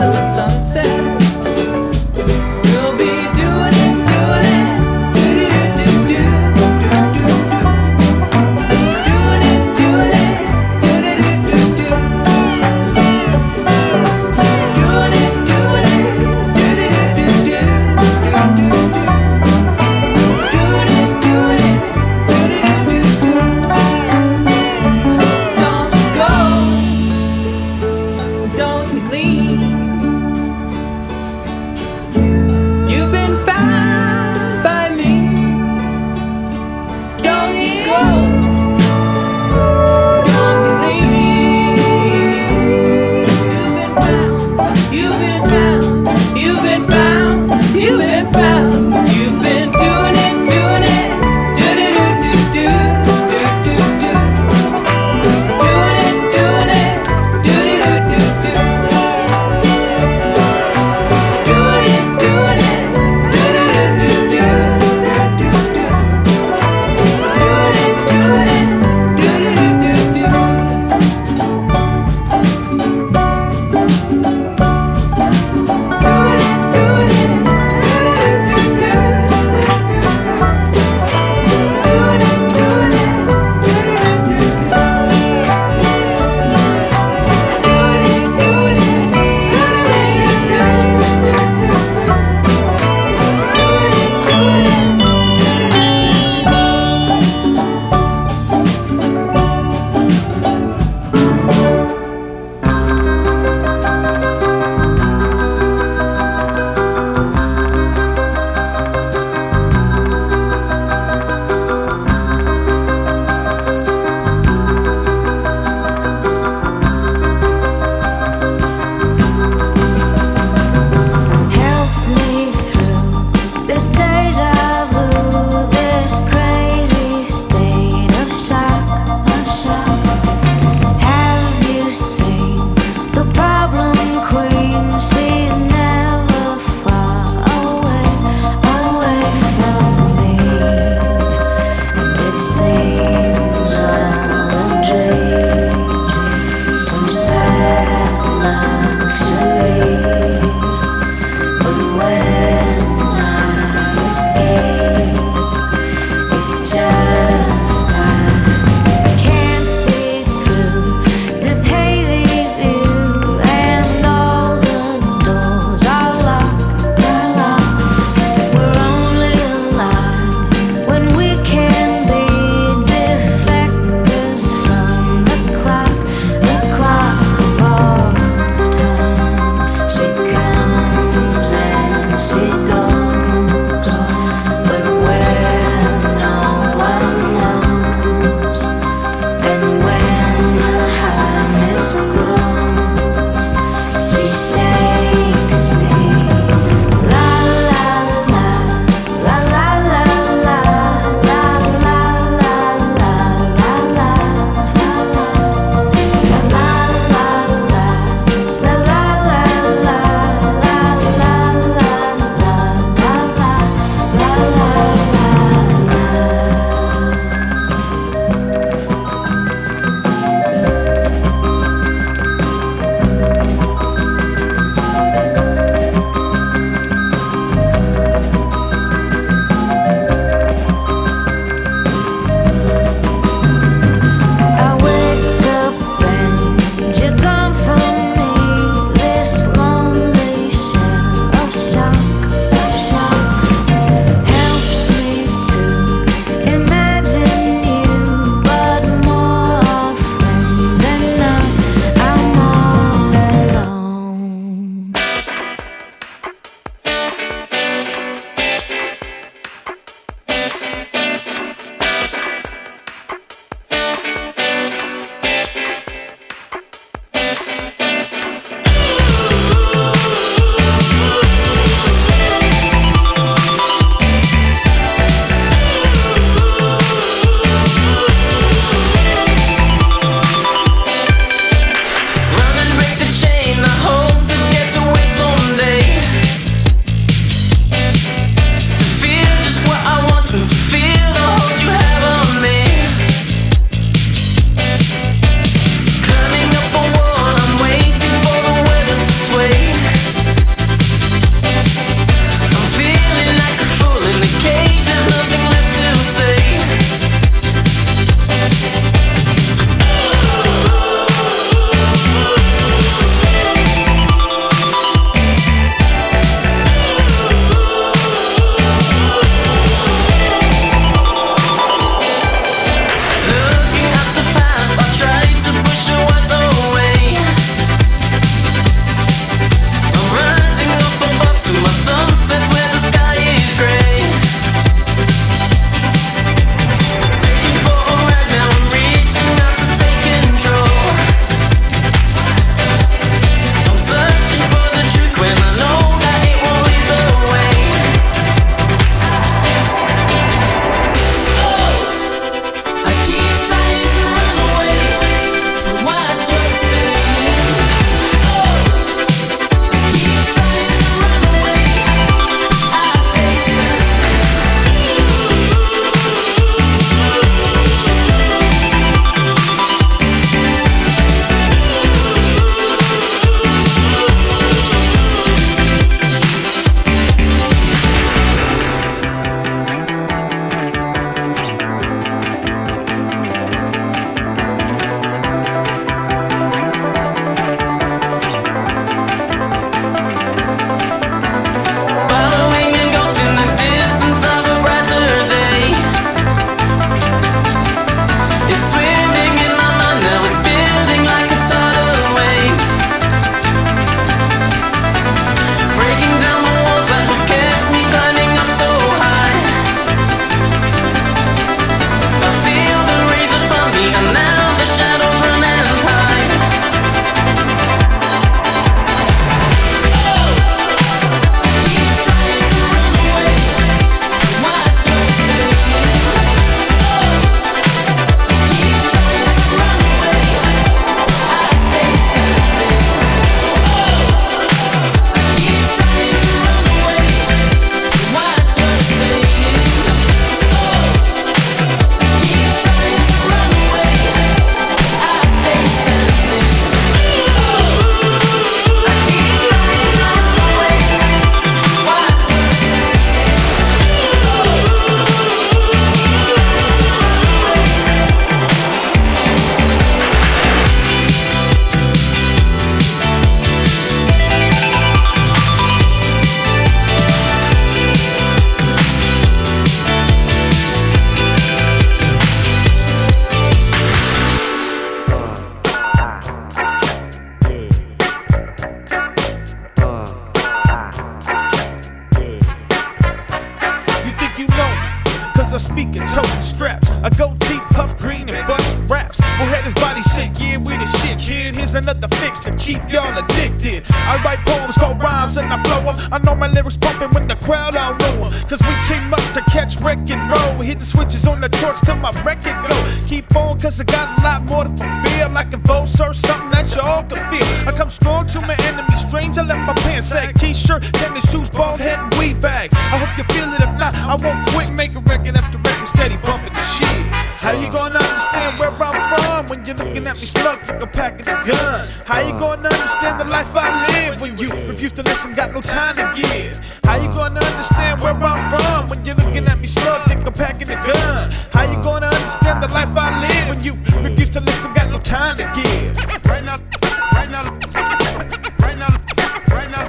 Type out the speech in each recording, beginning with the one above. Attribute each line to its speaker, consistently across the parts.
Speaker 1: the
Speaker 2: sun. Cause I got a lot more to that y'all. I come strong to my enemy, strange. I left my pants sag. T shirt, tennis shoes, bald head, and weed bag. I hope you feel it. If not, I won't quit. Make a record after record, steady bumping the shit. How you gonna understand where I'm from when you're looking at me smug like I'm packing a gun? How you gonna understand the life I live when you refuse to listen, got no time to give? How you gonna understand where I'm from when you're looking at me smug like I'm packing a gun? How you gonna understand the life I live when you refuse to listen, got no time to give?
Speaker 3: Right now, right now, right now, right now,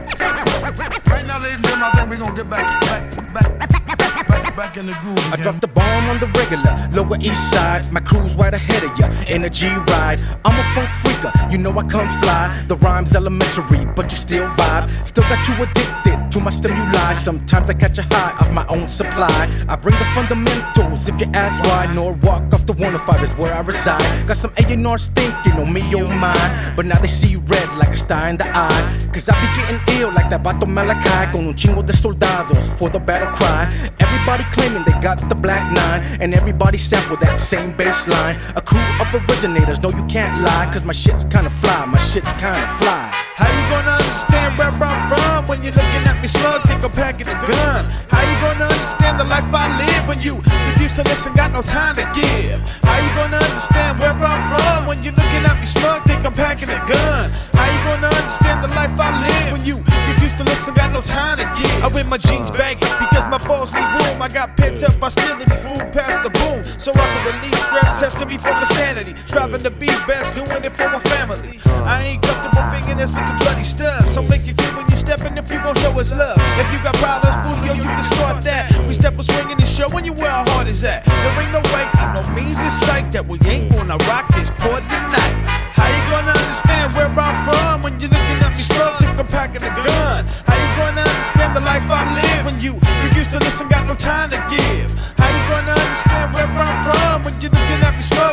Speaker 3: right now, ladies and gentlemen, I think we're gonna get back, back, back, back, back in the groove.
Speaker 4: I
Speaker 3: again.
Speaker 4: drop the bomb on the regular, lower east side. My crew's right ahead of ya in a G ride. I'm a funk freaker, you know I come fly. The rhyme's elementary, but you still vibe. Still got you addicted to my stimuli. Sometimes I catch a high of my own supply. I bring the fundamentals if you ask why. Nor walk off the 105 is where I reside. Got some A&R's thinking on me, oh my. But now they see red like a star in the eye. Cause I be getting ill like that Bato Malachi. Con un chingo de soldados for the battle cry. Everybody claiming they got the black nine. And everybody sample that same bass line. A crew of originators, no, you can't lie. Cause my shit's kinda fly, my shit's kinda fly.
Speaker 2: How you gonna understand where I'm from me smug, think I'm packing a gun? How you gonna understand the life I live when you refuse to listen, got no time to give? How you gonna understand where I'm from when you're looking at me smug, think I'm packing a gun? How you gonna understand the life I live when you refuse to listen, got no time to give? I wear my jeans uh-huh. baggy because my balls need room. I got pent up hostility, food past the boom, so I can release stress, testing me for my sanity, striving to be best, doing it for my family. I ain't comfortable thinking this with the bloody stuff, so make it clear when you steppin' if you gon' show us love. If you got problems, yo, you can start that. We step a swinging and showing you where our heart is at. There ain't no way, ain't no means in sight that we ain't gonna rock this port tonight. How you gonna understand where I'm from when you're looking at me smug, think I'm packing a gun? How you gonna understand the life I live when you refuse to listen, got no time to give? How you gonna understand where I'm from when you're looking at me smug,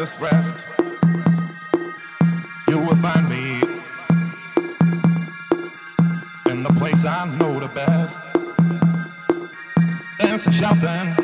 Speaker 5: restless rest, you will find me in the place I know the best. Dancing, shouting.